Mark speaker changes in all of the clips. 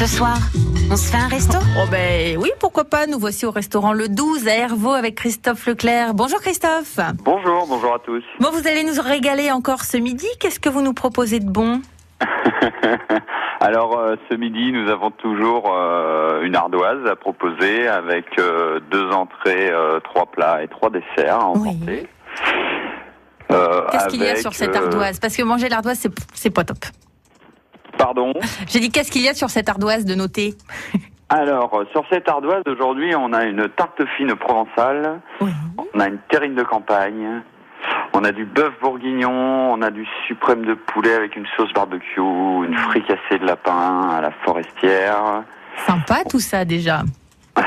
Speaker 1: Ce soir, on se fait un resto?
Speaker 2: Oh ben oui, pourquoi pas. Nous voici au restaurant Le 12 à Hervaux avec Christophe Leclerc. Bonjour Christophe.
Speaker 3: Bonjour, bonjour à tous.
Speaker 2: Bon, vous allez nous régaler encore ce midi. Qu'est-ce que vous nous proposez de bon?
Speaker 3: Alors euh, ce midi, nous avons toujours euh, une ardoise à proposer avec euh, deux entrées, euh, trois plats et trois desserts à
Speaker 2: Oui.
Speaker 3: emporter. Euh,
Speaker 2: Qu'est-ce qu'il y a sur cette ardoise? Parce que manger l'ardoise, c'est, c'est pas top.
Speaker 3: Pardon.
Speaker 2: J'ai dit qu'est-ce qu'il y a sur cette ardoise de noter?
Speaker 3: Alors sur cette ardoise aujourd'hui, on a une tarte fine provençale,
Speaker 2: Oui.
Speaker 3: on a une terrine de campagne, on a du bœuf bourguignon, on a du suprême de poulet avec une sauce barbecue, une fricassée de lapin à la forestière.
Speaker 2: Sympa tout ça déjà.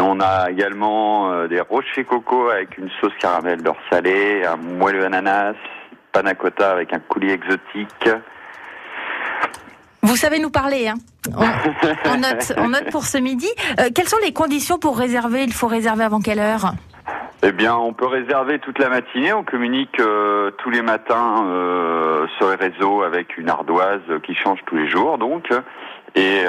Speaker 3: On a également euh, des rochers coco avec une sauce caramel beurre salé, un moelleux ananas, panna cotta avec un coulis exotique.
Speaker 2: Vous savez nous parler, hein on, note, pour ce midi. Euh, quelles sont les conditions pour réserver? Il faut réserver avant quelle heure?
Speaker 3: Eh bien, on peut réserver toute la matinée. On communique euh, tous les matins euh, sur les réseaux avec une ardoise qui change tous les jours, donc. Et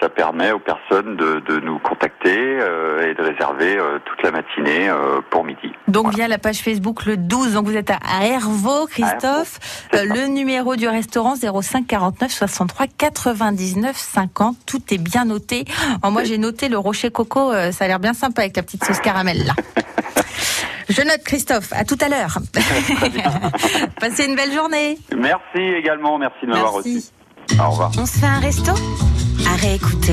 Speaker 3: ça permet aux personnes de, nous contacter et de réserver toute la matinée pour midi.
Speaker 2: Donc via la page Facebook le 12. Donc vous êtes à à Hervaux, Christophe. Euh, le numéro du restaurant 05 49 63 99 50. Tout est bien noté. Oh, moi j'ai noté le rocher coco. euh, ça a l'air bien sympa avec la petite sauce caramel là. Je note Christophe. À tout à l'heure. Passez une belle journée.
Speaker 3: Merci également, merci de m'avoir reçu. Au revoir.
Speaker 1: On se fait un resto À réécouter.